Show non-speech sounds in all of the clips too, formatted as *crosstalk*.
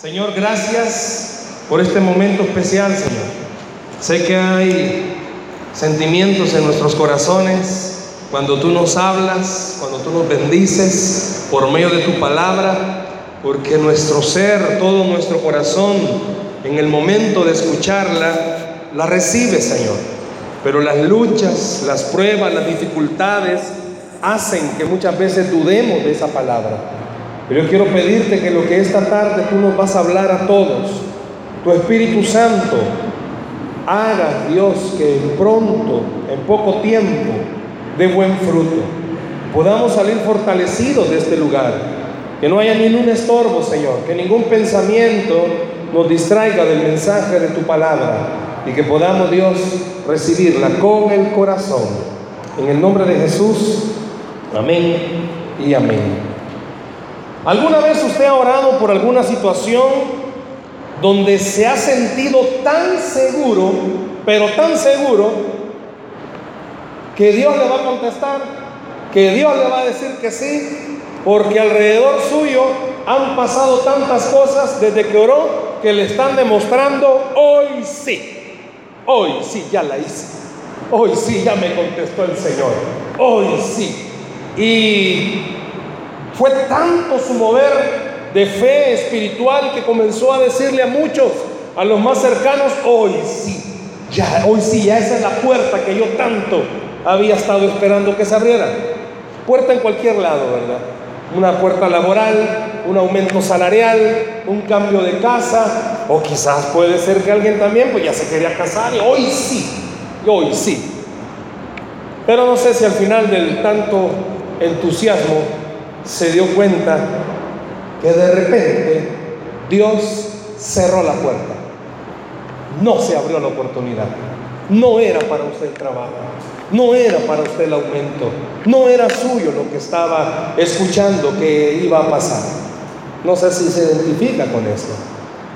Señor, gracias por este momento especial, Señor. Sé que hay sentimientos en nuestros corazones cuando tú nos hablas, cuando tú nos bendices por medio de tu palabra, porque nuestro ser, todo nuestro corazón, en el momento de escucharla, la recibe, Señor. Pero las luchas, las pruebas, las dificultades hacen que muchas veces dudemos de esa palabra. Pero yo quiero pedirte que lo que esta tarde tú nos vas a hablar a todos, tu Espíritu Santo, haga Dios que pronto, en poco tiempo, dé buen fruto. Podamos salir fortalecidos de este lugar. Que no haya ningún estorbo, Señor. Que ningún pensamiento nos distraiga del mensaje de tu palabra. Y que podamos, Dios, recibirla con el corazón. En el nombre de Jesús. Amén y amén. ¿Alguna vez usted ha orado por alguna situación donde se ha sentido tan seguro, pero tan seguro, que Dios le va a contestar, que Dios le va a decir que sí, porque alrededor suyo han pasado tantas cosas desde que oró que le están demostrando, hoy sí, hoy sí ya la hice, hoy sí ya me contestó el Señor, hoy sí. Y fue tanto su mover de fe espiritual que comenzó a decirle a muchos, a los más cercanos, hoy sí, ya, hoy sí, ya esa es la puerta que yo tanto había estado esperando que se abriera. Puerta en cualquier lado, ¿verdad? Una puerta laboral, un aumento salarial, un cambio de casa, o quizás puede ser que alguien también pues ya se quería casar y hoy sí, hoy sí. Pero no sé si al final del tanto entusiasmo se dio cuenta que de repente Dios cerró la puerta. No se abrió la oportunidad. No era para usted el trabajo. No era para usted el aumento. No era suyo lo que estaba escuchando que iba a pasar. No sé si se identifica con esto.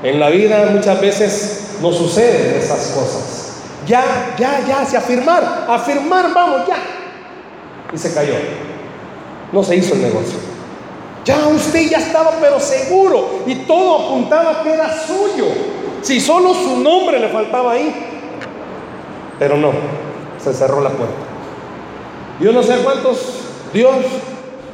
En la vida muchas veces no suceden esas cosas. Ya, ya, ya, se afirmar, afirmar, vamos, ya. Y se cayó no se hizo el negocio. Ya usted ya estaba pero seguro y todo apuntaba que era suyo. Si solo su nombre le faltaba ahí. Pero no, se cerró la puerta. Yo no sé cuántos Dios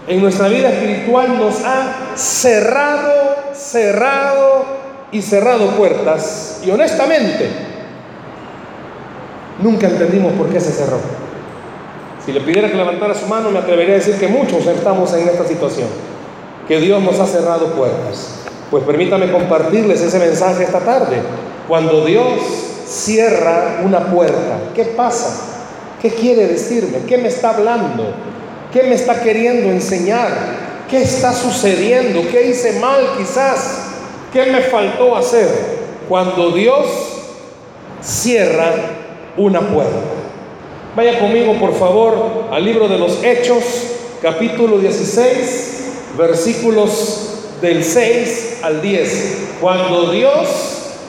en nuestra vida espiritual nos ha cerrado, cerrado y cerrado puertas. Y honestamente, nunca entendimos por qué se cerró. Si le pidiera que levantara su mano, me atrevería a decir que muchos estamos en esta situación, que Dios nos ha cerrado puertas. Pues permítame compartirles ese mensaje esta tarde. Cuando Dios cierra una puerta, ¿qué pasa? ¿Qué quiere decirme? ¿Qué me está hablando? ¿Qué me está queriendo enseñar? ¿Qué está sucediendo? ¿Qué hice mal quizás? ¿Qué me faltó hacer? Cuando Dios cierra una puerta. Vaya conmigo, por favor, al libro de los Hechos, capítulo 16, versículos del 6 al 10. Cuando Dios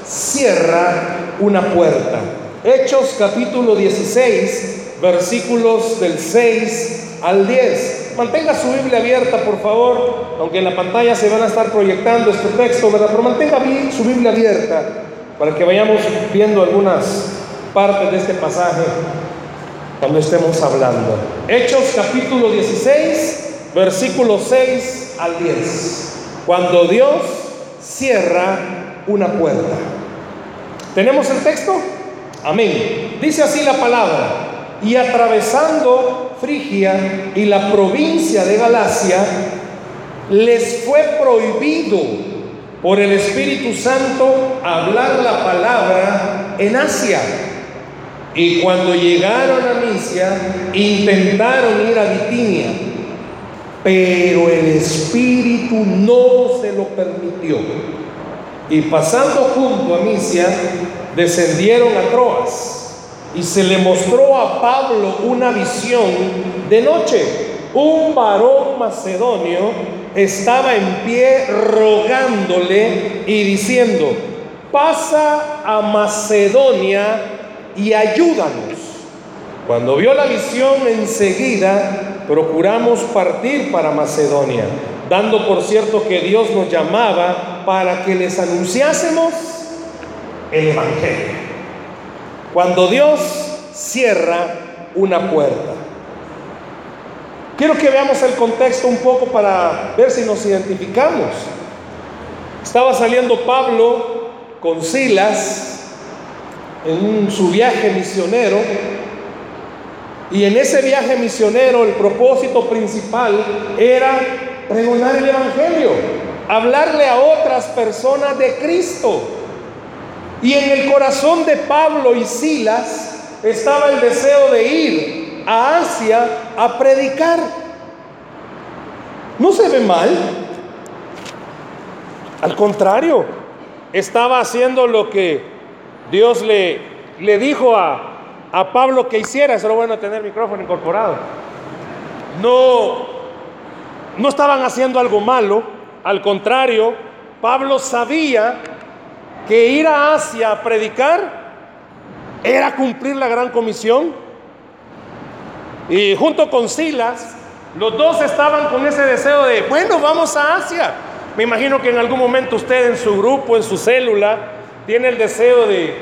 cierra una puerta. Hechos capítulo 16, versículos del 6 al 10. Mantenga su Biblia abierta, por favor, aunque en la pantalla se van a estar proyectando este texto, ¿verdad? Pero mantenga su Biblia abierta para que vayamos viendo algunas partes de este pasaje cuando estemos hablando. Hechos capítulo 16, versículo 6 al 10. Cuando Dios cierra una puerta. ¿Tenemos el texto? Amén. Dice así la palabra. Y atravesando Frigia y la provincia de Galacia, les fue prohibido por el Espíritu Santo hablar la palabra en Asia y cuando llegaron a Misia, intentaron ir a Bitinia, pero el Espíritu no se lo permitió. Y pasando junto a Misia, descendieron a Troas y se le mostró a Pablo una visión de noche. Un varón macedonio estaba en pie rogándole y diciendo, pasa a Macedonia y ayúdanos. Cuando vio la visión enseguida, procuramos partir para Macedonia, dando por cierto que Dios nos llamaba para que les anunciásemos el Evangelio. Cuando Dios cierra una puerta. Quiero que veamos el contexto un poco para ver si nos identificamos. Estaba saliendo Pablo con Silas en su viaje misionero y en ese viaje misionero el propósito principal era pregonar el Evangelio, hablarle a otras personas de Cristo. Y en el corazón de Pablo y Silas estaba el deseo de ir a Asia a predicar. No se ve mal. Al contrario, estaba haciendo lo que Dios le, le dijo a, a Pablo que hiciera. Eso lo bueno tener micrófono incorporado. No, no estaban haciendo algo malo. Al contrario, Pablo sabía que ir a Asia a predicar era cumplir la gran comisión. Y junto con Silas, los dos estaban con ese deseo de, bueno, vamos a Asia. Me imagino que en algún momento usted en su grupo, en su célula, tiene el deseo de,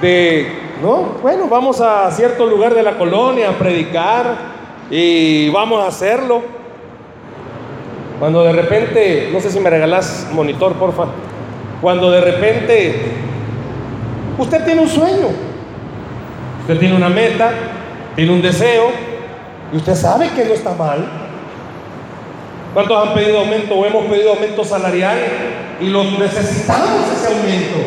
de no, bueno, vamos a cierto lugar de la colonia a predicar y vamos a hacerlo. Cuando de repente, no sé si me regalás monitor, porfa. Cuando de repente usted tiene un sueño, usted tiene una meta, tiene un deseo, y usted sabe que no está mal. ¿Cuántos han pedido aumento o hemos pedido aumento salarial y lo necesitamos ese aumento?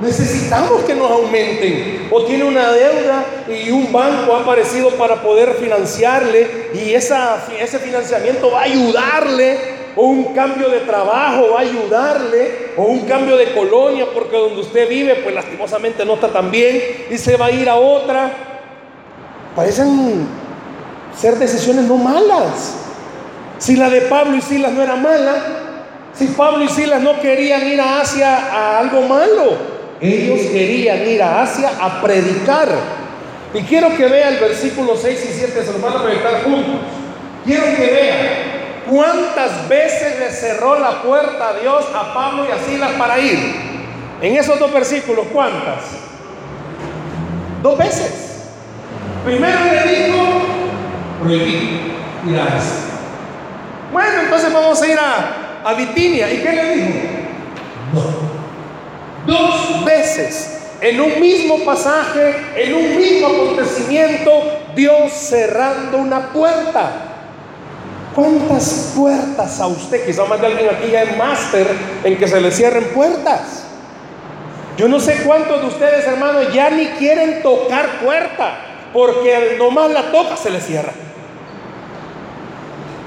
Necesitamos que nos aumenten. O tiene una deuda y un banco ha aparecido para poder financiarle y ese financiamiento va a ayudarle. O un cambio de trabajo va a ayudarle. O un cambio de colonia porque donde usted vive pues lastimosamente no está tan bien y se va a ir a otra. Parecen ser decisiones no malas. Si la de Pablo y Silas no era mala, si Pablo y Silas no querían ir a Asia a algo malo, ellos querían ir a Asia a predicar. Y quiero que vea el versículo 6 y 7, se los van a proyectar juntos. Quiero que vea cuántas veces le cerró la puerta a Dios a Pablo y a Silas para ir. En esos dos versículos, ¿cuántas? Dos veces. Primero le dijo, prohibí ir a Asia. Bueno, entonces vamos a ir a, a Bitinia. ¿Y qué le dijo? No. Dos veces en un mismo pasaje, en un mismo acontecimiento, Dios cerrando una puerta. ¿Cuántas puertas a usted? Quizá más de alguien aquí ya es máster en que se le cierren puertas. Yo no sé cuántos de ustedes, hermanos, ya ni quieren tocar puerta, porque nomás la toca se le cierra.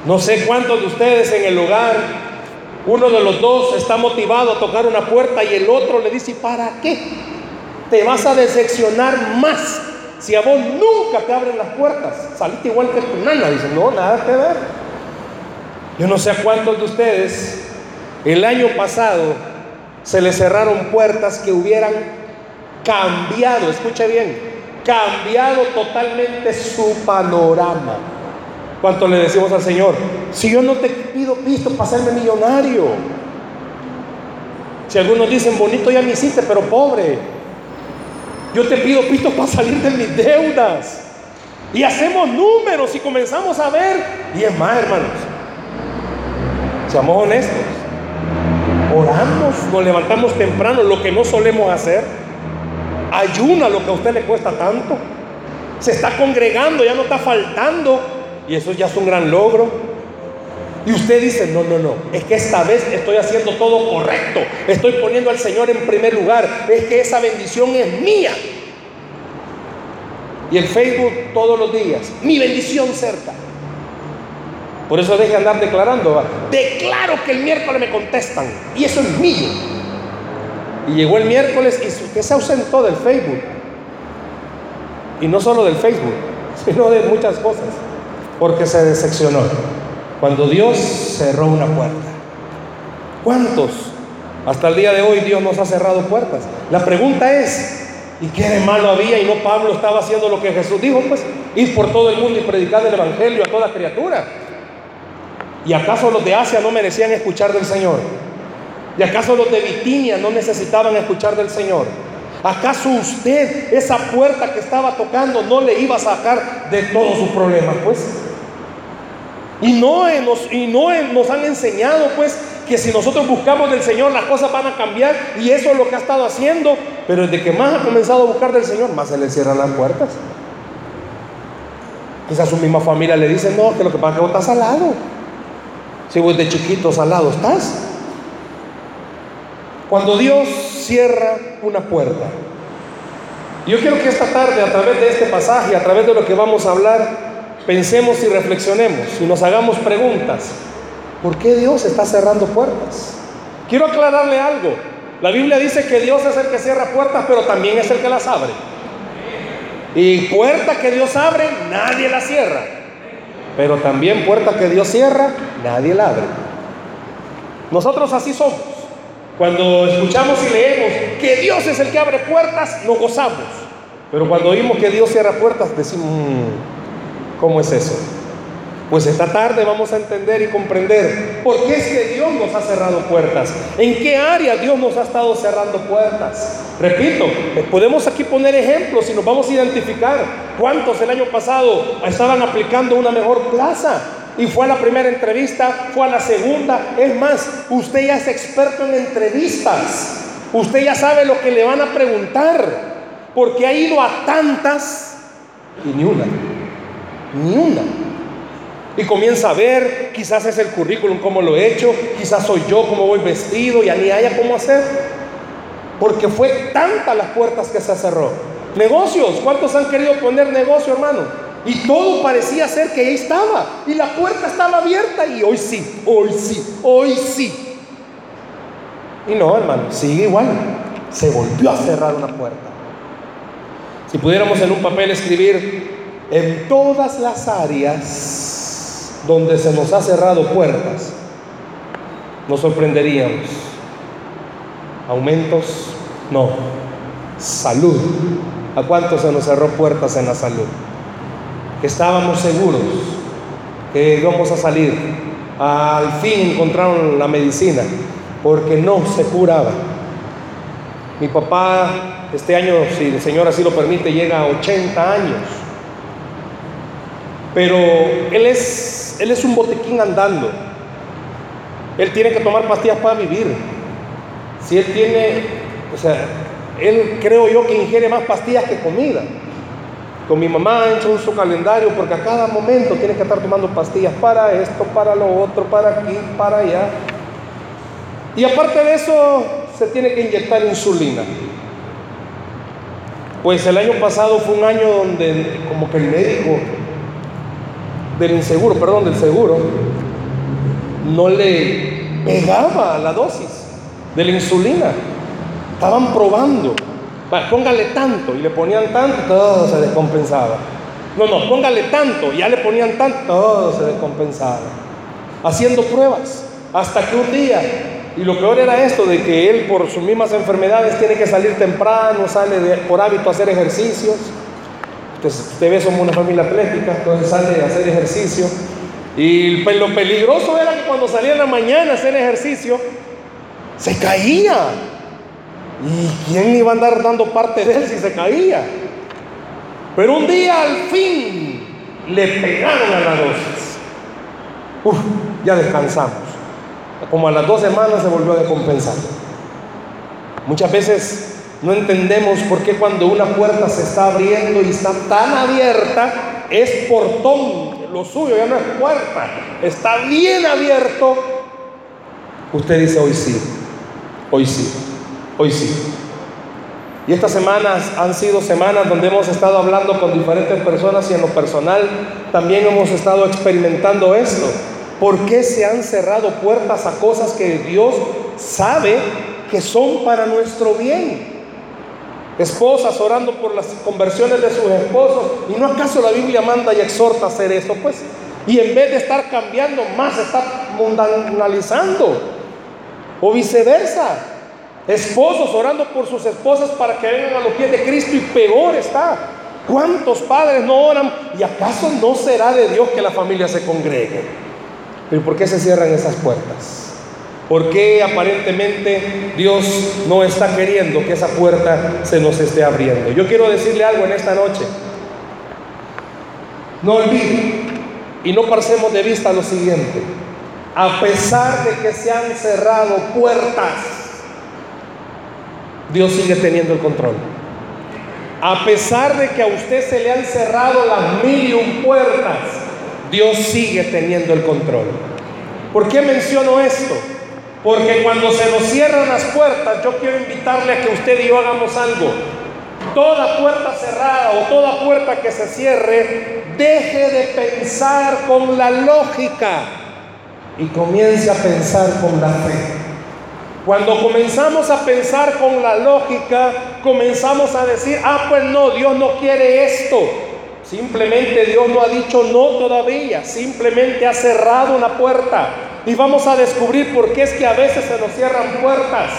No sé cuántos de ustedes en el hogar uno de los dos está motivado a tocar una puerta y el otro le dice, ¿para qué? Te vas a decepcionar más si a vos nunca te abren las puertas. Saliste igual que tu nana. Dice, no, nada que ver. Yo no sé a cuántos de ustedes el año pasado se les cerraron puertas que hubieran cambiado, escuche bien, cambiado totalmente su panorama. ¿Cuánto le decimos al Señor? Si yo no te pido pisto para hacerme millonario. Si algunos dicen, bonito ya me hiciste, pero pobre. Yo te pido pisto para salir de mis deudas. Y hacemos números y comenzamos a ver. Y es más, hermanos. Seamos honestos. Oramos, nos levantamos temprano, lo que no solemos hacer. Ayuna lo que a usted le cuesta tanto. Se está congregando, ya no está faltando y eso ya es un gran logro. Y usted dice, no, no, no, es que esta vez estoy haciendo todo correcto. Estoy poniendo al Señor en primer lugar. Es que esa bendición es mía. Y el Facebook todos los días, mi bendición cerca. Por eso deje andar declarando. Declaro que el miércoles me contestan. Y eso es mío. Y llegó el miércoles y usted se ausentó del Facebook. Y no solo del Facebook, *laughs* sino de muchas cosas porque se decepcionó. Cuando Dios cerró una puerta. ¿Cuántos? Hasta el día de hoy Dios nos ha cerrado puertas. La pregunta es, ¿y qué de malo había? Y no Pablo estaba haciendo lo que Jesús dijo, pues, ir por todo el mundo y predicar el Evangelio a toda criatura. ¿Y acaso los de Asia no merecían escuchar del Señor? ¿Y acaso los de Bitinia no necesitaban escuchar del Señor? ¿Acaso usted, esa puerta que estaba tocando, no le iba a sacar de todos sus problemas? Pues. Y no, nos, han enseñado, pues, que si nosotros buscamos del Señor, las cosas van a cambiar. Y eso es lo que ha estado haciendo. Pero desde que más ha comenzado a buscar del Señor, más se le cierran las puertas. Quizás su misma familia le dice, no, que lo que pasa es que vos estás salado. Si vos de chiquito salado estás. Cuando Dios cierra una puerta. Yo quiero que esta tarde, a través de este pasaje, a través de lo que vamos a hablar, pensemos y reflexionemos y nos hagamos preguntas. ¿Por qué Dios está cerrando puertas? Quiero aclararle algo. La Biblia dice que Dios es el que cierra puertas, pero también es el que las abre. Y puerta que Dios abre, nadie la cierra. Pero también puerta que Dios cierra, nadie la abre. Nosotros así somos. Cuando escuchamos y leemos que Dios es el que abre puertas, nos gozamos. Pero cuando oímos que Dios cierra puertas, decimos, mm, ¿cómo es eso? Pues esta tarde vamos a entender y comprender por qué es que Dios nos ha cerrado puertas. ¿En qué área Dios nos ha estado cerrando puertas? Repito, podemos aquí poner ejemplos y nos vamos a identificar cuántos el año pasado estaban aplicando una mejor plaza. Y fue a la primera entrevista, fue a la segunda. Es más, usted ya es experto en entrevistas. Usted ya sabe lo que le van a preguntar. Porque ha ido a tantas y ni una. Ni una y comienza a ver, quizás es el currículum como lo he hecho, quizás soy yo como voy vestido, y ni haya cómo hacer. Porque fue tanta las puertas que se cerró. Negocios, ¿cuántos han querido poner negocio, hermano? Y todo parecía ser que ahí estaba. Y la puerta estaba abierta y hoy sí, hoy sí, hoy sí. Y no, hermano, sigue igual. Se volvió a cerrar una puerta. Si pudiéramos en un papel escribir en todas las áreas donde se nos ha cerrado puertas, nos sorprenderíamos. Aumentos, no. Salud. ¿A cuánto se nos cerró puertas en la salud? Estábamos seguros que íbamos a salir. Al fin encontraron la medicina porque no se curaba. Mi papá este año, si el Señor así lo permite, llega a 80 años. Pero Él es él es un botequín andando. Él tiene que tomar pastillas para vivir. Si él tiene, o sea, él creo yo que ingiere más pastillas que comida. Con mi mamá ha hecho su calendario porque a cada momento tiene que estar tomando pastillas para esto, para lo otro, para aquí, para allá. Y aparte de eso, se tiene que inyectar insulina. Pues el año pasado fue un año donde como que el médico del inseguro, perdón, del seguro, no le pegaba la dosis de la insulina. Estaban probando. póngale tanto y le ponían tanto, todo se descompensaba. No, no, póngale tanto, ya le ponían tanto, todo se descompensaba. Haciendo pruebas, hasta que un día, y lo peor era esto, de que él por sus mismas enfermedades tiene que salir temprano, sale por hábito a hacer ejercicios, entonces, ustedes somos una familia atlética, entonces sale a hacer ejercicio. Y lo peligroso era que cuando salía en la mañana a hacer ejercicio, se caía. ¿Y quién iba a andar dando parte de él si se caía? Pero un día al fin le pegaron a la dosis. Uf, ya descansamos. Como a las dos semanas se volvió a descompensar. Muchas veces no entendemos por qué cuando una puerta se está abriendo y está tan abierta, es portón, lo suyo ya no es puerta, está bien abierto. Usted dice hoy sí, hoy sí, hoy sí. Y estas semanas han sido semanas donde hemos estado hablando con diferentes personas y en lo personal también hemos estado experimentando esto. ¿Por qué se han cerrado puertas a cosas que Dios sabe que son para nuestro bien? Esposas orando por las conversiones de sus esposos. ¿Y no acaso la Biblia manda y exhorta a hacer eso? Pues, y en vez de estar cambiando, más está mundanalizando. O viceversa. Esposos orando por sus esposas para que vengan a los pies de Cristo y peor está. ¿Cuántos padres no oran? ¿Y acaso no será de Dios que la familia se congregue? ¿Pero por qué se cierran esas puertas? ¿Por qué aparentemente Dios no está queriendo que esa puerta se nos esté abriendo? Yo quiero decirle algo en esta noche. No olvide y no pasemos de vista lo siguiente. A pesar de que se han cerrado puertas, Dios sigue teniendo el control. A pesar de que a usted se le han cerrado las mil y puertas, Dios sigue teniendo el control. ¿Por qué menciono esto? Porque cuando se nos cierran las puertas, yo quiero invitarle a que usted y yo hagamos algo. Toda puerta cerrada o toda puerta que se cierre, deje de pensar con la lógica y comience a pensar con la fe. Cuando comenzamos a pensar con la lógica, comenzamos a decir, ah, pues no, Dios no quiere esto. Simplemente Dios no ha dicho no todavía, simplemente ha cerrado una puerta. Y vamos a descubrir por qué es que a veces se nos cierran puertas.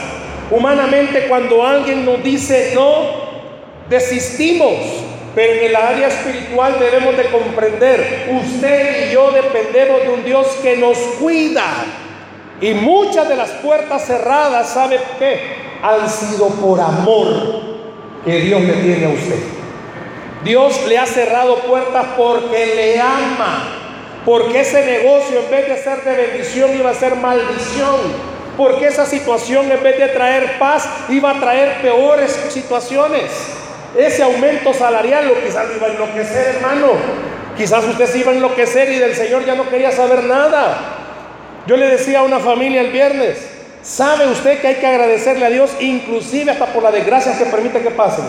Humanamente cuando alguien nos dice no, desistimos. Pero en el área espiritual debemos de comprender, usted y yo dependemos de un Dios que nos cuida. Y muchas de las puertas cerradas, ¿sabe qué? Han sido por amor que Dios le tiene a usted. Dios le ha cerrado puertas porque le ama porque ese negocio en vez de ser de bendición iba a ser maldición. Porque esa situación en vez de traer paz iba a traer peores situaciones. Ese aumento salarial quizás lo iba a enloquecer, hermano. Quizás usted se iba a enloquecer y del Señor ya no quería saber nada. Yo le decía a una familia el viernes, ¿sabe usted que hay que agradecerle a Dios inclusive hasta por la desgracia que permite que pasen?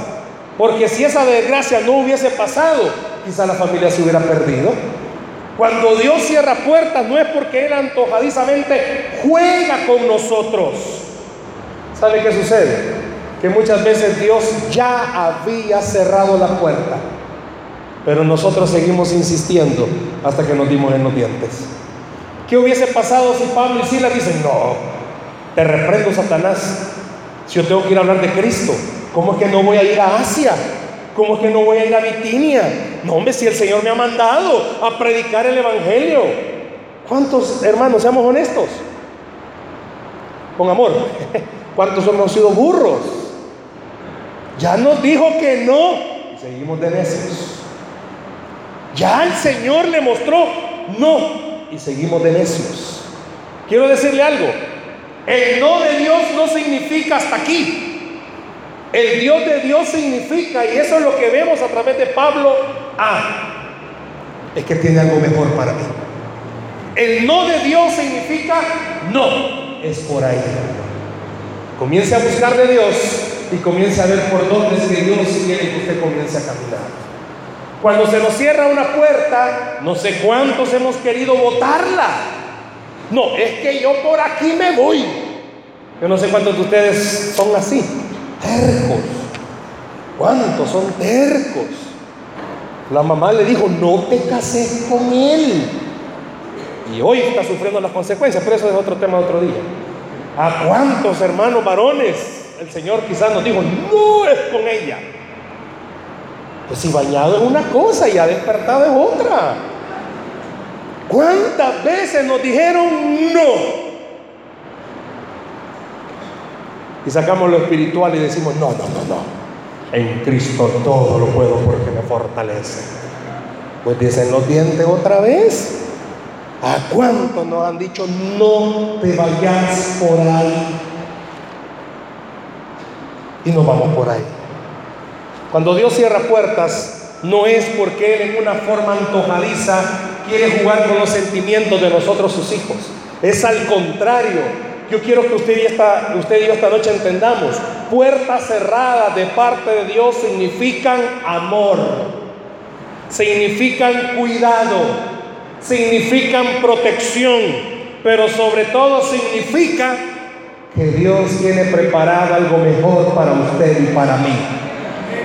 Porque si esa desgracia no hubiese pasado, quizás la familia se hubiera perdido. Cuando Dios cierra puertas no es porque Él antojadizamente juega con nosotros. ¿Sabe qué sucede? Que muchas veces Dios ya había cerrado la puerta, pero nosotros seguimos insistiendo hasta que nos dimos en los dientes. ¿Qué hubiese pasado si Pablo y Silas dicen, no, te reprendo Satanás, si yo tengo que ir a hablar de Cristo, ¿cómo es que no voy a ir a Asia? ¿Cómo es que no voy a ir a Bitinia? No, hombre, si el Señor me ha mandado a predicar el Evangelio. ¿Cuántos hermanos, seamos honestos? Con amor. *laughs* ¿Cuántos hemos sido burros? Ya nos dijo que no. Y seguimos de necios. Ya el Señor le mostró no. Y seguimos de necios. Quiero decirle algo. El no de Dios no significa hasta aquí. El Dios de Dios significa, y eso es lo que vemos a través de Pablo, ah, es que tiene algo mejor para mí. El no de Dios significa no, es por ahí. Comience a buscar de Dios y comience a ver por dónde es que Dios quiere que usted comience a caminar. Cuando se nos cierra una puerta, no sé cuántos hemos querido botarla. No, es que yo por aquí me voy. Yo no sé cuántos de ustedes son así tercos. ¿Cuántos son tercos? La mamá le dijo, no te cases con él. Y hoy está sufriendo las consecuencias, pero eso es otro tema de otro día. ¿A cuántos hermanos varones el Señor quizás nos dijo, no es con ella? Pues si bañado es una cosa y ha despertado es otra. ¿Cuántas veces nos dijeron no? Y sacamos lo espiritual y decimos, no, no, no, no. En Cristo todo lo puedo porque me fortalece. Pues dicen los dientes otra vez. ¿A cuánto nos han dicho no te vayas por ahí? Y nos vamos por ahí. Cuando Dios cierra puertas, no es porque Él en una forma antojadiza quiere jugar con los sentimientos de nosotros sus hijos. Es al contrario, yo quiero que usted y, esta, usted y yo esta noche entendamos, puertas cerradas de parte de Dios significan amor, significan cuidado, significan protección, pero sobre todo significa que Dios tiene preparado algo mejor para usted y para mí.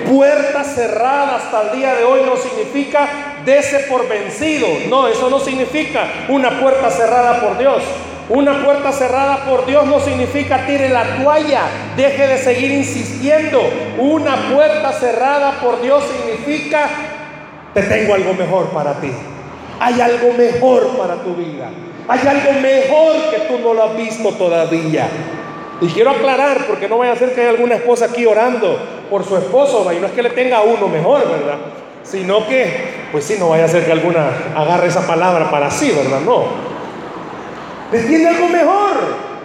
Puertas cerradas hasta el día de hoy no significa dese por vencido. No, eso no significa una puerta cerrada por Dios. Una puerta cerrada por Dios no significa tire la toalla, deje de seguir insistiendo. Una puerta cerrada por Dios significa te tengo algo mejor para ti. Hay algo mejor para tu vida. Hay algo mejor que tú no lo has visto todavía. Y quiero aclarar, porque no vaya a ser que haya alguna esposa aquí orando por su esposo, y no es que le tenga uno mejor, ¿verdad? Sino que, pues sí, no vaya a ser que alguna agarre esa palabra para sí, ¿verdad? No. Le tiene algo mejor.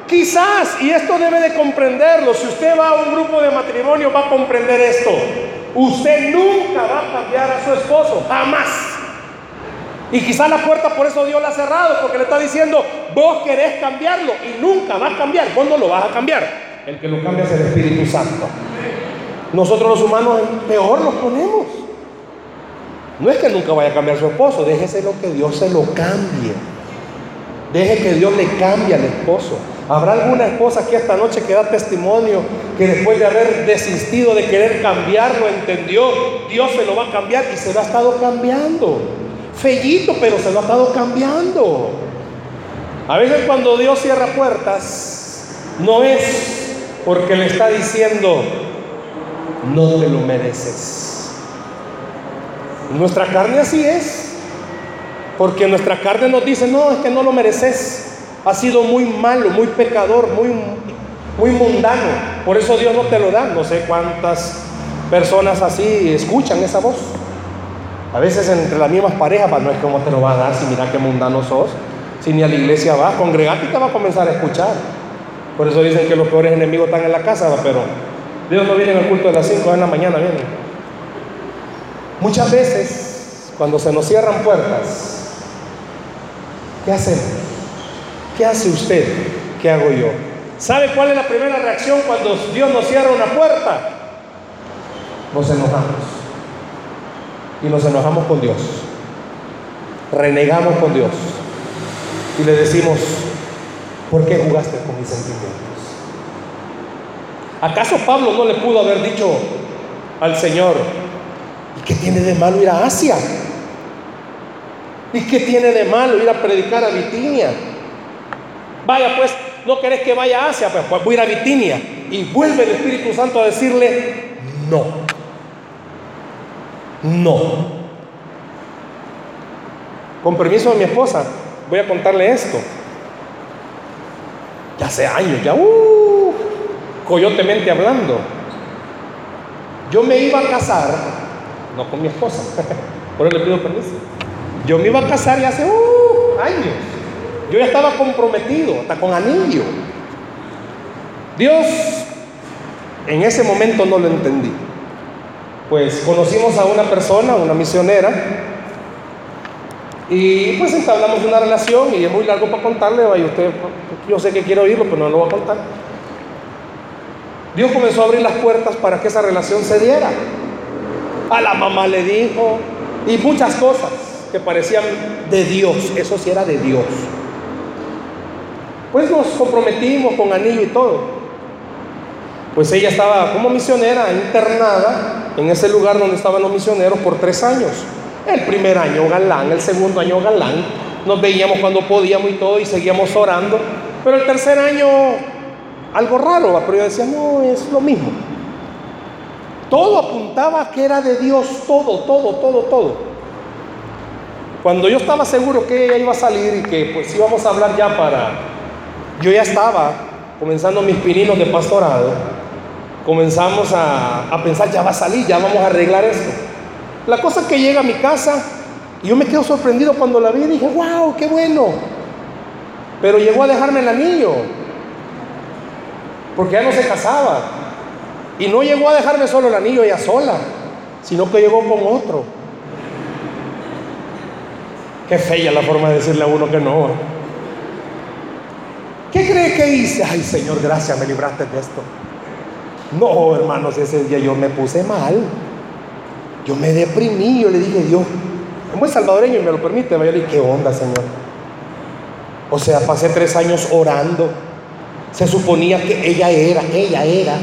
Quizás, y esto debe de comprenderlo, si usted va a un grupo de matrimonio va a comprender esto. Usted nunca va a cambiar a su esposo, jamás. Y quizás la puerta por eso Dios la ha cerrado, porque le está diciendo, vos querés cambiarlo y nunca va a cambiar, vos no lo vas a cambiar. El que lo cambia es el Espíritu Santo. Nosotros los humanos peor los ponemos. No es que nunca vaya a cambiar su esposo, déjese lo que Dios se lo cambie. Deje que Dios le cambie al esposo. Habrá alguna esposa aquí esta noche que da testimonio que después de haber desistido de querer cambiarlo, entendió, Dios se lo va a cambiar y se lo ha estado cambiando. Fellito, pero se lo ha estado cambiando. A veces cuando Dios cierra puertas, no es porque le está diciendo, no te lo mereces. Nuestra carne así es. Porque nuestra carne nos dice, no, es que no lo mereces. Ha sido muy malo, muy pecador, muy, muy mundano. Por eso Dios no te lo da. No sé cuántas personas así escuchan esa voz. A veces entre las mismas parejas, no es como te lo va a dar si mira qué mundano sos. Si ni a la iglesia vas, congregate y te va a comenzar a escuchar. Por eso dicen que los peores enemigos están en la casa, pero Dios no viene en el culto de las 5 de la mañana, viene. Muchas veces, cuando se nos cierran puertas, ¿Qué hacemos? ¿Qué hace usted? ¿Qué hago yo? ¿Sabe cuál es la primera reacción cuando Dios nos cierra una puerta? Nos enojamos. Y nos enojamos con Dios. Renegamos con Dios. Y le decimos, ¿por qué jugaste con mis sentimientos? ¿Acaso Pablo no le pudo haber dicho al Señor, ¿y qué tiene de malo ir a Asia? ¿Y qué tiene de malo ir a predicar a Bitinia? Vaya pues, no querés que vaya a Asia, pues, pues voy a ir a Bitinia. Y vuelve el Espíritu Santo a decirle, no. No. Con permiso de mi esposa, voy a contarle esto. Ya hace años, ya, uh, coyotemente hablando. Yo me iba a casar, no con mi esposa, *laughs* por eso le pido permiso. Yo me iba a casar ya hace uh, años. Yo ya estaba comprometido, hasta con anillo. Dios en ese momento no lo entendí. Pues conocimos a una persona, una misionera, y pues entablamos una relación y es muy largo para contarle, y usted, yo sé que quiere oírlo, pero no lo voy a contar. Dios comenzó a abrir las puertas para que esa relación se diera. A la mamá le dijo, y muchas cosas que parecían de Dios, eso sí era de Dios. Pues nos comprometimos con anillo y todo. Pues ella estaba como misionera internada en ese lugar donde estaban los misioneros por tres años. El primer año galán, el segundo año galán. Nos veíamos cuando podíamos y todo y seguíamos orando. Pero el tercer año algo raro, pero yo decía, no, es lo mismo. Todo apuntaba que era de Dios, todo, todo, todo, todo. Cuando yo estaba seguro que ella iba a salir y que pues íbamos a hablar ya para... Yo ya estaba comenzando mis pininos de pastorado, comenzamos a, a pensar, ya va a salir, ya vamos a arreglar esto. La cosa que llega a mi casa y yo me quedo sorprendido cuando la vi y dije, wow, qué bueno. Pero llegó a dejarme el anillo, porque ya no se casaba. Y no llegó a dejarme solo el anillo ella sola, sino que llegó con otro. Qué fea la forma de decirle a uno que no. ¿Qué cree que hice? Ay, Señor, gracias, me libraste de esto. No, hermanos, ese día yo me puse mal. Yo me deprimí, yo le dije, Dios, como es salvadoreño y me lo permite, yo le dije, ¿qué onda, Señor? O sea, pasé tres años orando. Se suponía que ella era, ella era.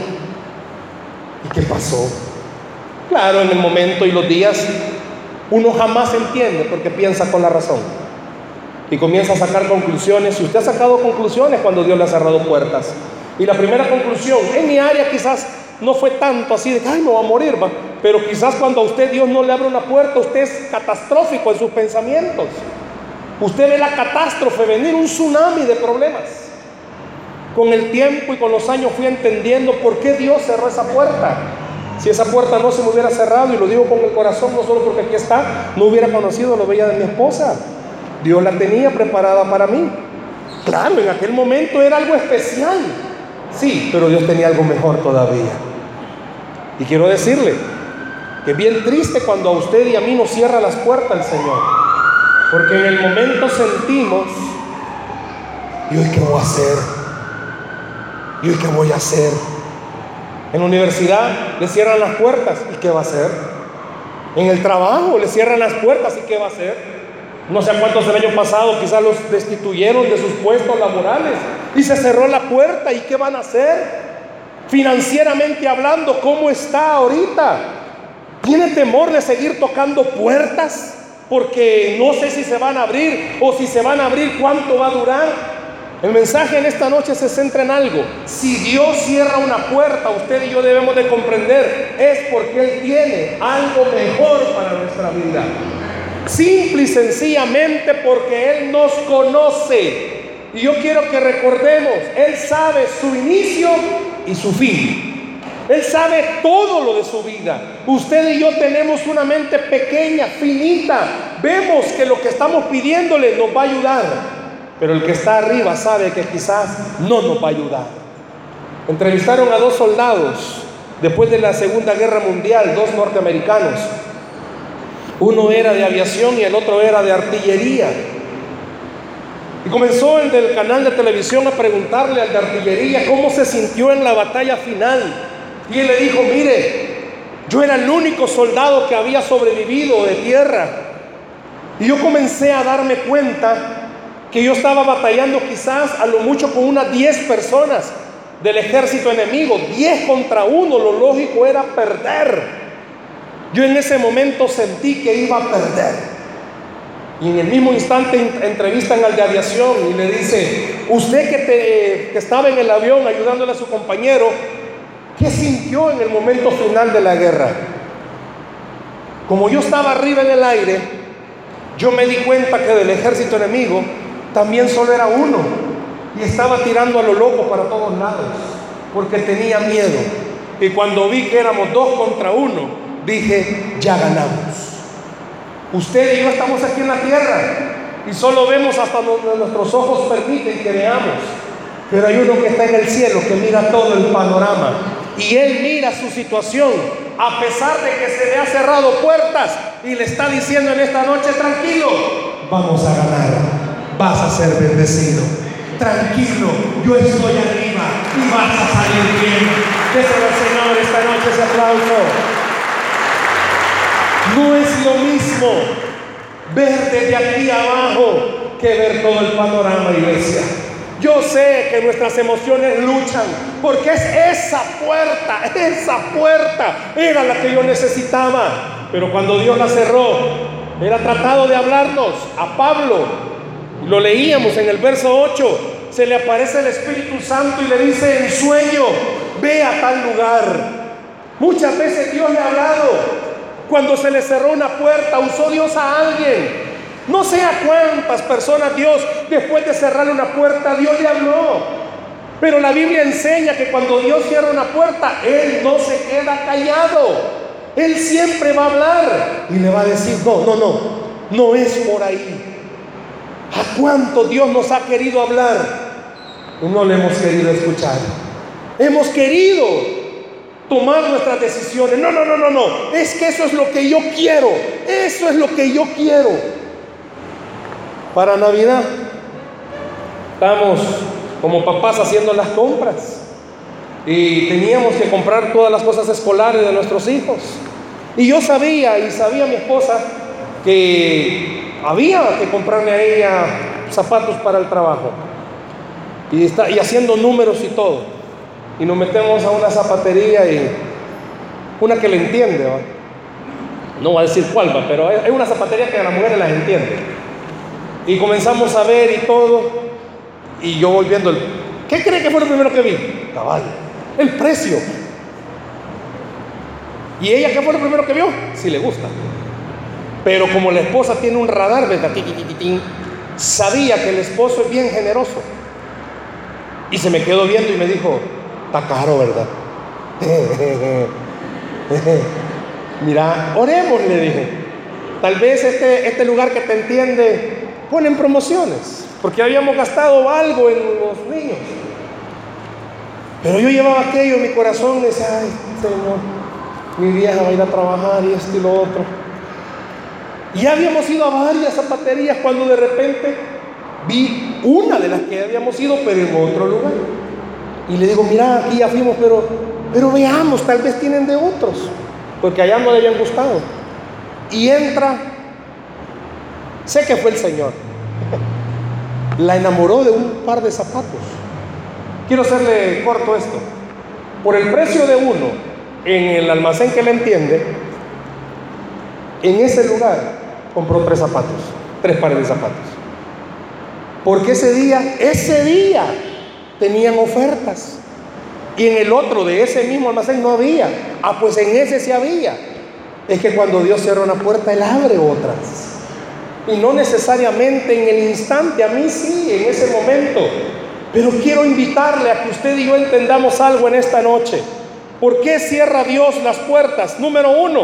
¿Y qué pasó? Claro, en el momento y los días uno jamás entiende porque piensa con la razón. Y comienza a sacar conclusiones. Y usted ha sacado conclusiones cuando Dios le ha cerrado puertas. Y la primera conclusión, en mi área quizás no fue tanto así de ay, me voy a morir, va. Pero quizás cuando a usted Dios no le abre una puerta, usted es catastrófico en sus pensamientos. Usted ve la catástrofe venir, un tsunami de problemas. Con el tiempo y con los años fui entendiendo por qué Dios cerró esa puerta. Si esa puerta no se me hubiera cerrado, y lo digo con el corazón, no solo porque aquí está, no hubiera conocido lo bella de mi esposa. Dios la tenía preparada para mí. Claro, en aquel momento era algo especial. Sí, pero Dios tenía algo mejor todavía. Y quiero decirle que es bien triste cuando a usted y a mí nos cierra las puertas el Señor. Porque en el momento sentimos, ¿y hoy qué voy a hacer? ¿Y hoy qué voy a hacer? En la universidad le cierran las puertas, ¿y qué va a hacer? En el trabajo le cierran las puertas, ¿y qué va a hacer? No sé cuántos el año pasado quizás los destituyeron de sus puestos laborales y se cerró la puerta, ¿y qué van a hacer? Financieramente hablando, ¿cómo está ahorita? ¿Tiene temor de seguir tocando puertas? porque no sé si se van a abrir o si se van a abrir, cuánto va a durar. El mensaje en esta noche se centra en algo. Si Dios cierra una puerta, usted y yo debemos de comprender, es porque Él tiene algo mejor para nuestra vida. Simple y sencillamente porque Él nos conoce. Y yo quiero que recordemos, Él sabe su inicio y su fin. Él sabe todo lo de su vida. Usted y yo tenemos una mente pequeña, finita. Vemos que lo que estamos pidiéndole nos va a ayudar. Pero el que está arriba sabe que quizás no nos va a ayudar. Entrevistaron a dos soldados después de la Segunda Guerra Mundial, dos norteamericanos. Uno era de aviación y el otro era de artillería. Y comenzó el del canal de televisión a preguntarle al de artillería cómo se sintió en la batalla final. Y él le dijo, mire, yo era el único soldado que había sobrevivido de tierra. Y yo comencé a darme cuenta que yo estaba batallando quizás a lo mucho con unas 10 personas del ejército enemigo, 10 contra uno, lo lógico era perder. Yo en ese momento sentí que iba a perder. Y en el mismo instante entrevistan al de aviación y le dice, usted que, que estaba en el avión ayudándole a su compañero, ¿Qué sintió en el momento final de la guerra? Como yo estaba arriba en el aire, yo me di cuenta que del ejército enemigo también solo era uno y estaba tirando a lo loco para todos lados porque tenía miedo. Y cuando vi que éramos dos contra uno, dije, ya ganamos. Usted y yo estamos aquí en la tierra y solo vemos hasta donde nuestros ojos permiten que veamos. Pero hay uno que está en el cielo que mira todo el panorama y él mira su situación a pesar de que se le ha cerrado puertas y le está diciendo en esta noche, tranquilo, vamos a ganar, vas a ser bendecido. Tranquilo, yo estoy arriba y vas a salir bien. Déselo al Señor esta noche ese aplauso. No es lo mismo ver desde aquí abajo que ver todo el panorama, iglesia. Yo sé que nuestras emociones luchan porque es esa puerta, esa puerta era la que yo necesitaba. Pero cuando Dios la cerró, era tratado de hablarnos a Pablo. Lo leíamos en el verso 8. Se le aparece el Espíritu Santo y le dice en sueño, ve a tal lugar. Muchas veces Dios le ha hablado. Cuando se le cerró una puerta, usó Dios a alguien no sé a cuántas personas Dios, después de cerrar una puerta, Dios le habló. Pero la Biblia enseña que cuando Dios cierra una puerta, Él no se queda callado. Él siempre va a hablar y le va a decir, no, no, no, no es por ahí. ¿A cuánto Dios nos ha querido hablar? No le hemos querido escuchar. Hemos querido tomar nuestras decisiones. No, no, no, no, no. Es que eso es lo que yo quiero. Eso es lo que yo quiero para Navidad. Estamos como papás haciendo las compras y teníamos que comprar todas las cosas escolares de nuestros hijos. Y yo sabía, y sabía mi esposa, que había que comprarle a ella zapatos para el trabajo. Y, está, y haciendo números y todo. Y nos metemos a una zapatería y una que le entiende, no voy a decir cuál va, pero hay una zapatería que a las mujeres las entiende. Y comenzamos a ver y todo. Y yo voy viendo el... ¿Qué cree que fue lo primero que vi? Caballo. El precio. ¿Y ella qué fue lo primero que vio? Si le gusta. Pero como la esposa tiene un radar, ¿verdad? sabía que el esposo es bien generoso. Y se me quedó viendo y me dijo, está caro, ¿verdad? *laughs* Mira, oremos, le dije. Tal vez este, este lugar que te entiende ponen promociones, porque habíamos gastado algo en los niños. Pero yo llevaba aquello en mi corazón decía, ay, Señor, mi vieja va a ir a trabajar y esto y lo otro. Ya habíamos ido a varias zapaterías cuando de repente vi una de las que habíamos ido, pero en otro lugar. Y le digo, mira, aquí ya fuimos, pero, pero veamos, tal vez tienen de otros, porque allá no le habían gustado. Y entra, sé que fue el Señor, la enamoró de un par de zapatos. Quiero hacerle corto esto. Por el precio de uno, en el almacén que le entiende, en ese lugar compró tres zapatos, tres pares de zapatos. Porque ese día, ese día, tenían ofertas. Y en el otro de ese mismo almacén no había. Ah, pues en ese sí había. Es que cuando Dios cierra una puerta, Él abre otras. Y no necesariamente en el instante, a mí sí, en ese momento. Pero quiero invitarle a que usted y yo entendamos algo en esta noche. ¿Por qué cierra Dios las puertas? Número uno,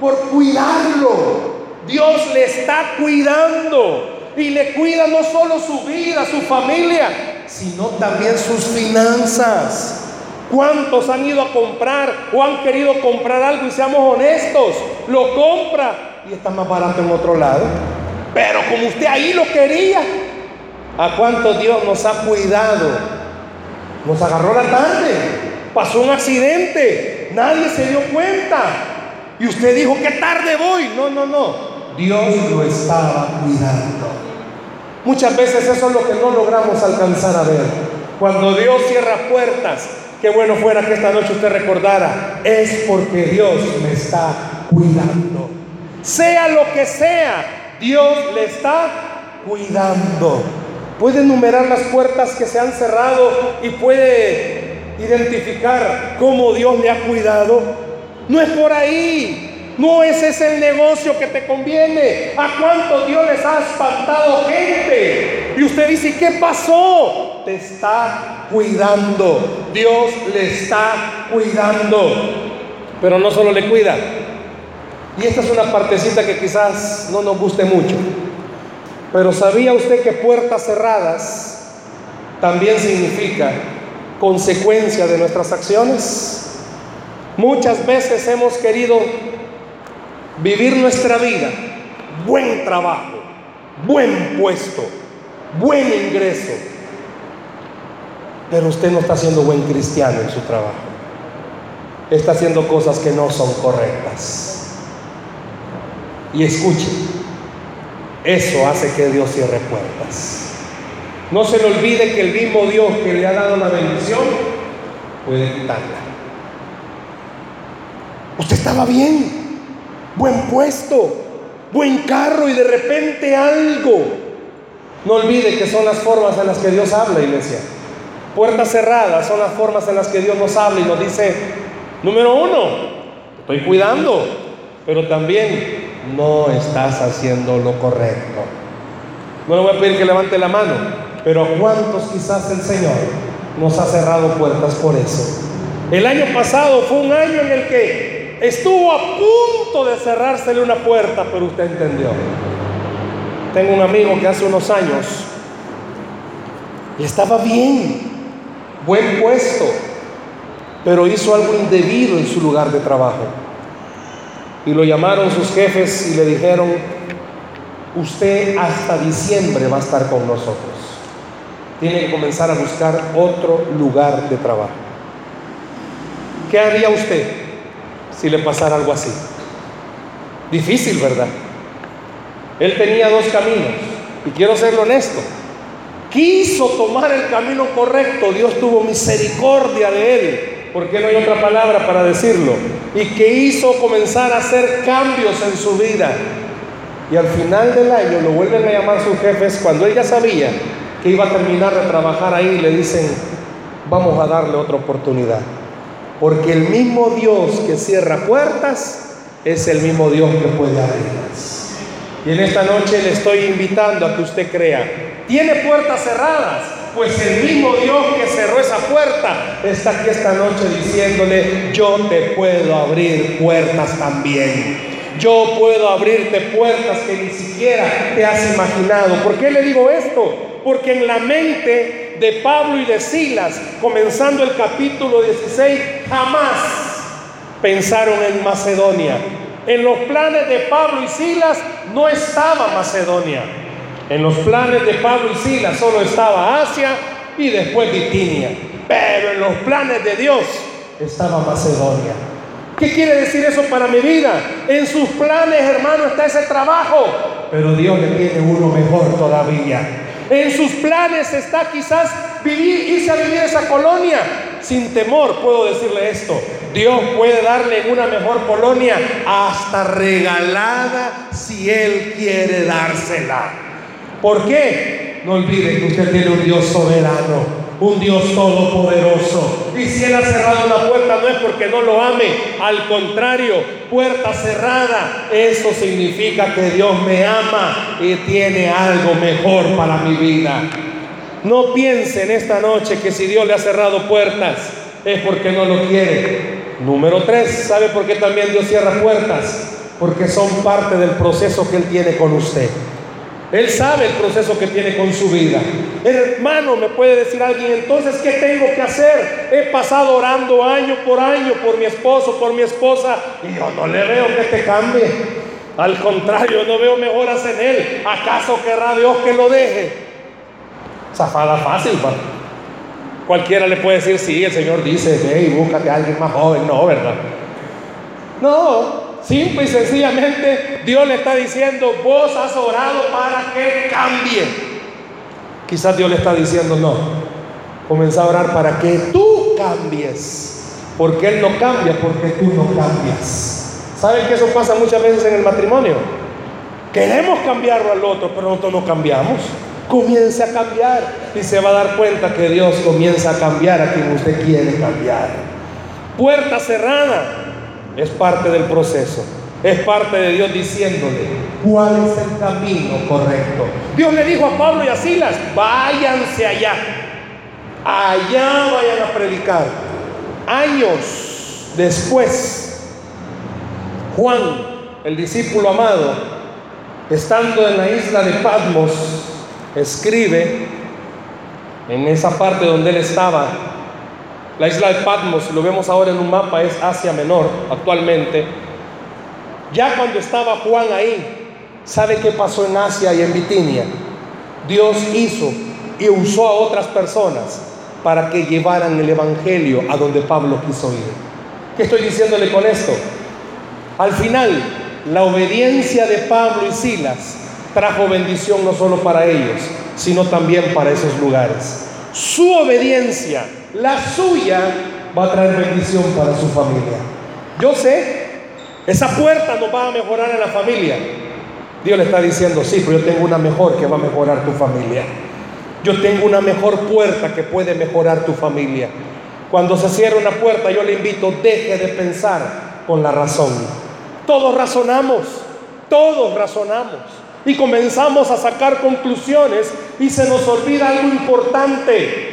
por cuidarlo. Dios le está cuidando. Y le cuida no solo su vida, su familia, sino también sus finanzas. ¿Cuántos han ido a comprar o han querido comprar algo y seamos honestos? Lo compra y está más barato en otro lado. Pero como usted ahí lo quería, ¿a cuánto Dios nos ha cuidado? Nos agarró la tarde, pasó un accidente, nadie se dio cuenta. Y usted dijo, ¿qué tarde voy? No, no, no. Dios lo estaba cuidando. Muchas veces eso es lo que no logramos alcanzar a ver. Cuando Dios cierra puertas, qué bueno fuera que esta noche usted recordara, es porque Dios me está cuidando. Sea lo que sea, Dios le está cuidando. Puede enumerar las puertas que se han cerrado y puede identificar cómo Dios le ha cuidado. No es por ahí. No ese es el negocio que te conviene. ¿A cuánto Dios les ha espantado gente? Y usted dice, ¿qué pasó? Te está cuidando. Dios le está cuidando. Pero no solo le cuida. Y esta es una partecita que quizás no nos guste mucho. Pero ¿sabía usted que puertas cerradas también significa consecuencia de nuestras acciones? Muchas veces hemos querido vivir nuestra vida, buen trabajo, buen puesto, buen ingreso, pero usted no está siendo buen cristiano en su trabajo. Está haciendo cosas que no son correctas. Y escuche, eso hace que Dios cierre puertas. No se le olvide que el mismo Dios que le ha dado la bendición puede quitarla. Usted estaba bien, buen puesto, buen carro y de repente algo. No olvide que son las formas en las que Dios habla, iglesia. Puertas cerradas son las formas en las que Dios nos habla y nos dice, número uno, estoy cuidando, pero también no estás haciendo lo correcto. No le voy a pedir que levante la mano, pero ¿a cuántos quizás el Señor nos ha cerrado puertas por eso? El año pasado fue un año en el que Estuvo a punto de cerrársele una puerta, pero usted entendió. Tengo un amigo que hace unos años y estaba bien, buen puesto, pero hizo algo indebido en su lugar de trabajo. Y lo llamaron sus jefes y le dijeron, usted hasta diciembre va a estar con nosotros. Tiene que comenzar a buscar otro lugar de trabajo. ¿Qué haría usted? Si le pasara algo así. Difícil, ¿verdad? Él tenía dos caminos y quiero ser honesto. Quiso tomar el camino correcto, Dios tuvo misericordia de él, porque no hay otra palabra para decirlo, y que hizo comenzar a hacer cambios en su vida. Y al final del año lo vuelven a llamar sus jefes cuando él ya sabía que iba a terminar de trabajar ahí, le dicen, vamos a darle otra oportunidad. Porque el mismo Dios que cierra puertas es el mismo Dios que puede abrirlas. Y en esta noche le estoy invitando a que usted crea tiene puertas cerradas. Pues el mismo Dios que cerró esa puerta está aquí esta noche diciéndole, yo te puedo abrir puertas también. Yo puedo abrirte puertas que ni siquiera te has imaginado. ¿Por qué le digo esto? Porque en la mente de Pablo y de Silas, comenzando el capítulo 16, jamás pensaron en Macedonia. En los planes de Pablo y Silas no estaba Macedonia. En los planes de Pablo y Silas solo estaba Asia y después Bitinia. Pero en los planes de Dios estaba Macedonia. ¿Qué quiere decir eso para mi vida? En sus planes, hermano, está ese trabajo. Pero Dios le tiene uno mejor todavía. En sus planes está quizás vivir, irse a vivir esa colonia. Sin temor puedo decirle esto. Dios puede darle una mejor colonia hasta regalada si Él quiere dársela. ¿Por qué? No olvide que usted tiene un Dios soberano un Dios todopoderoso. Y si Él ha cerrado la puerta no es porque no lo ame, al contrario, puerta cerrada, eso significa que Dios me ama y tiene algo mejor para mi vida. No piense en esta noche que si Dios le ha cerrado puertas es porque no lo quiere. Número tres, ¿sabe por qué también Dios cierra puertas? Porque son parte del proceso que Él tiene con usted. Él sabe el proceso que tiene con su vida. Hermano, me puede decir alguien, entonces, ¿qué tengo que hacer? He pasado orando año por año por mi esposo, por mi esposa, y yo no le veo que te cambie. Al contrario, no veo mejoras en él. ¿Acaso querrá Dios que lo deje? Zafada fácil, pa. Cualquiera le puede decir, sí, el Señor dice, ve y búscate a alguien más joven. No, ¿verdad? No, Simple y sencillamente Dios le está diciendo, vos has orado para que cambie. Quizás Dios le está diciendo, no, comienza a orar para que tú cambies. Porque Él no cambia porque tú no cambias. ¿Saben que eso pasa muchas veces en el matrimonio? Queremos cambiarlo al otro, pero nosotros no cambiamos. Comience a cambiar y se va a dar cuenta que Dios comienza a cambiar a quien usted quiere cambiar. Puerta cerrada, es parte del proceso. Es parte de Dios diciéndole cuál es el camino correcto. Dios le dijo a Pablo y a Silas, váyanse allá. Allá vayan a predicar. Años después, Juan, el discípulo amado, estando en la isla de Patmos, escribe en esa parte donde él estaba, la isla de Patmos, lo vemos ahora en un mapa, es Asia Menor actualmente. Ya cuando estaba Juan ahí, ¿sabe qué pasó en Asia y en Bitinia? Dios hizo y usó a otras personas para que llevaran el Evangelio a donde Pablo quiso ir. ¿Qué estoy diciéndole con esto? Al final, la obediencia de Pablo y Silas trajo bendición no solo para ellos, sino también para esos lugares. Su obediencia la suya va a traer bendición para su familia. Yo sé, esa puerta nos va a mejorar en la familia. Dios le está diciendo, sí, pero yo tengo una mejor que va a mejorar tu familia. Yo tengo una mejor puerta que puede mejorar tu familia. Cuando se cierra una puerta, yo le invito, deje de pensar con la razón. Todos razonamos, todos razonamos. Y comenzamos a sacar conclusiones y se nos olvida algo importante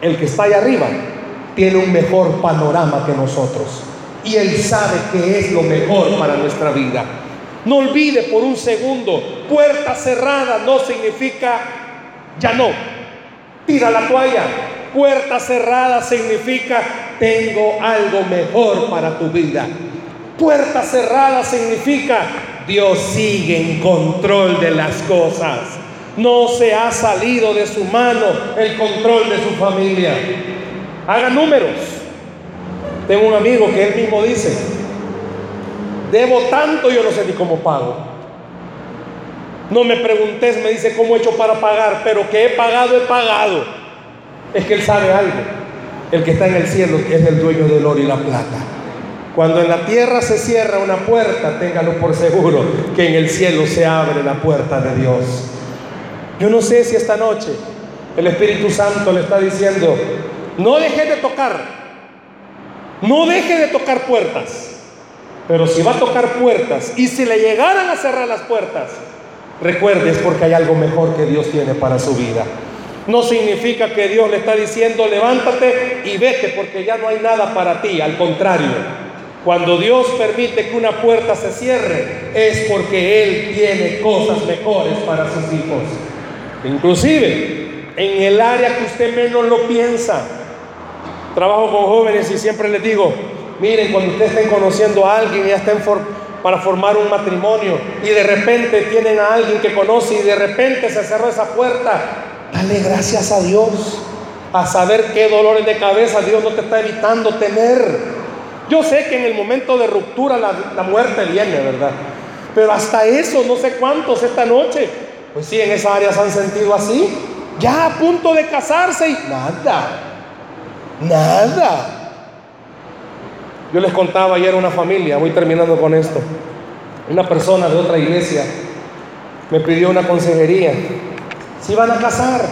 el que está allá arriba, tiene un mejor panorama que nosotros. Y Él sabe que es lo mejor para nuestra vida. No olvide por un segundo, puerta cerrada no significa ya no. Tira la toalla. Puerta cerrada significa tengo algo mejor para tu vida. Puerta cerrada significa Dios sigue en control de las cosas. No se ha salido de su mano el control de su familia. Haga números. Tengo un amigo que él mismo dice, debo tanto, yo no sé ni cómo pago. No me preguntes, me dice cómo he hecho para pagar, pero que he pagado, he pagado. Es que él sabe algo. El que está en el cielo es el dueño del oro y la plata. Cuando en la tierra se cierra una puerta, téngalo por seguro que en el cielo se abre la puerta de Dios. Yo no sé si esta noche el Espíritu Santo le está diciendo, no deje de tocar, no deje de tocar puertas, pero si va a tocar puertas y si le llegaran a cerrar las puertas, recuerde, es porque hay algo mejor que Dios tiene para su vida. No significa que Dios le está diciendo, levántate y vete porque ya no hay nada para ti. Al contrario, cuando Dios permite que una puerta se cierre, es porque Él tiene cosas mejores para sus hijos. Inclusive, en el área que usted menos lo piensa. Trabajo con jóvenes y siempre les digo, miren, cuando ustedes estén conociendo a alguien, ya estén para formar un matrimonio y de repente tienen a alguien que conoce y de repente se cerró esa puerta, dale gracias a Dios a saber qué dolores de cabeza Dios no te está evitando tener. Yo sé que en el momento de ruptura la, muerte viene, ¿verdad? Pero hasta eso, no sé cuántos esta noche, pues sí, en esa área se han sentido así, ya a punto de casarse y nada, nada. Yo les contaba ayer una familia, voy terminando con esto. Una persona de otra iglesia me pidió una consejería. Se iban a casar.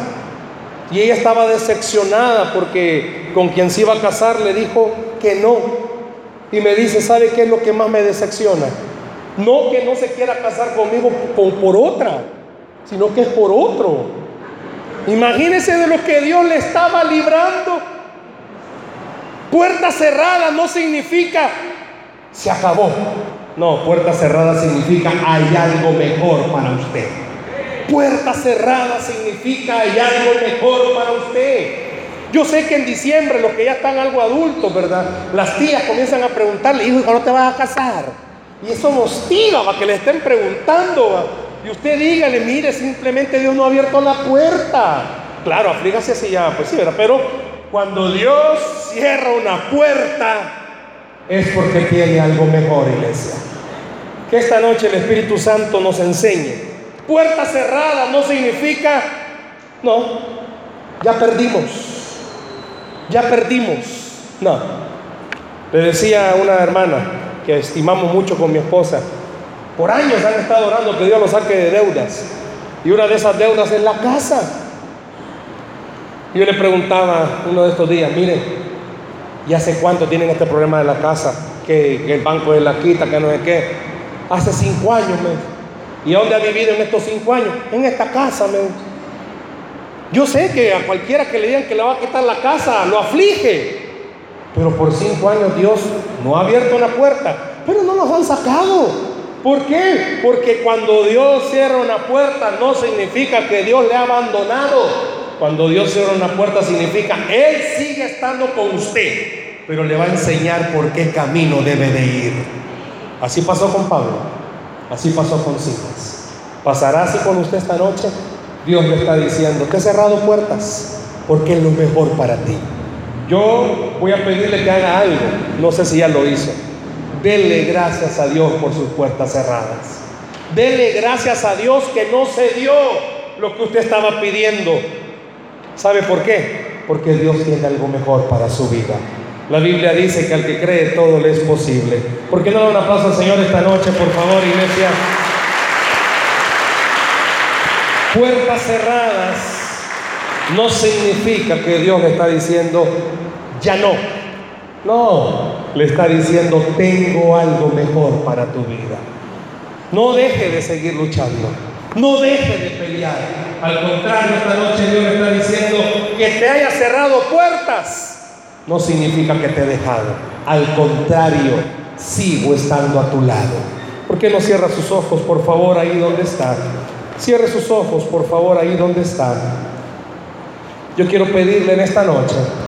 Y ella estaba decepcionada porque con quien se iba a casar le dijo que no. Y me dice, ¿sabe qué es lo que más me decepciona? No que no se quiera casar conmigo por, otra, sino que es por otro. Imagínese de lo que Dios le estaba librando. Puerta cerrada no significa se acabó. No, puerta cerrada significa hay algo mejor para usted. Puerta cerrada significa hay algo mejor para usted. Yo sé que en diciembre los que ya están algo adultos, ¿verdad? Las tías comienzan a preguntarle, hijo, ¿cuándo te vas a casar? Y eso hostiga para que le estén preguntando. Y usted dígale, mire, simplemente Dios no ha abierto la puerta. Claro, aflígase así ya, pues sí, ¿verdad? Pero cuando Dios cierra una puerta, es porque tiene algo mejor, iglesia. Que esta noche el Espíritu Santo nos enseñe. Puerta cerrada no significa, no, ya perdimos, ya perdimos. No. Le decía a una hermana que estimamos mucho con mi esposa, por años han estado orando que Dios nos saque de deudas. Y una de esas deudas es la casa. Yo le preguntaba uno de estos días, mire, ¿y hace cuánto tienen este problema de la casa? Que, el banco de la quita, que no sé qué. Hace cinco años, me. ¿Y dónde ha vivido en estos cinco años? En esta casa, me. Yo sé que a cualquiera que le digan que le va a quitar la casa, lo aflige. Pero por cinco años Dios no ha abierto la puerta, pero no nos han sacado. ¿Por qué? Porque cuando Dios cierra una puerta no significa que Dios le ha abandonado. Cuando Dios cierra una puerta significa, Él sigue estando con usted, pero le va a enseñar por qué camino debe de ir. Así pasó con Pablo, así pasó con Silas. ¿Pasará así con usted esta noche? Dios le está diciendo, te he cerrado puertas porque es lo mejor para ti. Yo voy a pedirle que haga algo, no sé si ya lo hizo. Dele gracias a Dios por sus puertas cerradas. Dele gracias a Dios que no se dio lo que usted estaba pidiendo. ¿Sabe por qué? Porque Dios tiene algo mejor para su vida. La Biblia dice que al que cree todo le es posible. ¿Por qué no da un aplauso al Señor esta noche, por favor, iglesia? Puertas cerradas no significa que Dios le está diciendo, ya no. No, le está diciendo, tengo algo mejor para tu vida. No deje de seguir luchando. No deje de pelear. Al contrario, esta noche Dios le está diciendo que te haya cerrado puertas. No significa que te he dejado. Al contrario, sigo estando a tu lado. ¿Por qué no cierra sus ojos, por favor, ahí donde está? Cierre sus ojos, por favor, ahí donde está. Yo quiero pedirle en esta noche